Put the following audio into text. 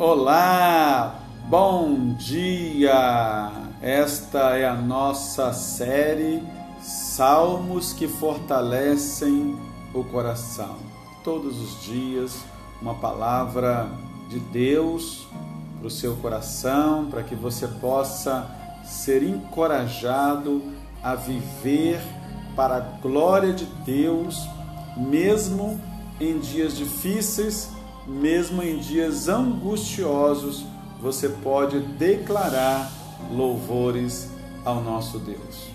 Olá, bom dia! Esta é a nossa série Salmos que Fortalecem o Coração. Todos os dias, uma palavra de Deus para o seu coração, para que você possa ser encorajado a viver para a glória de Deus, mesmo em dias difíceis mesmo em dias angustiosos, você pode declarar louvores ao nosso Deus.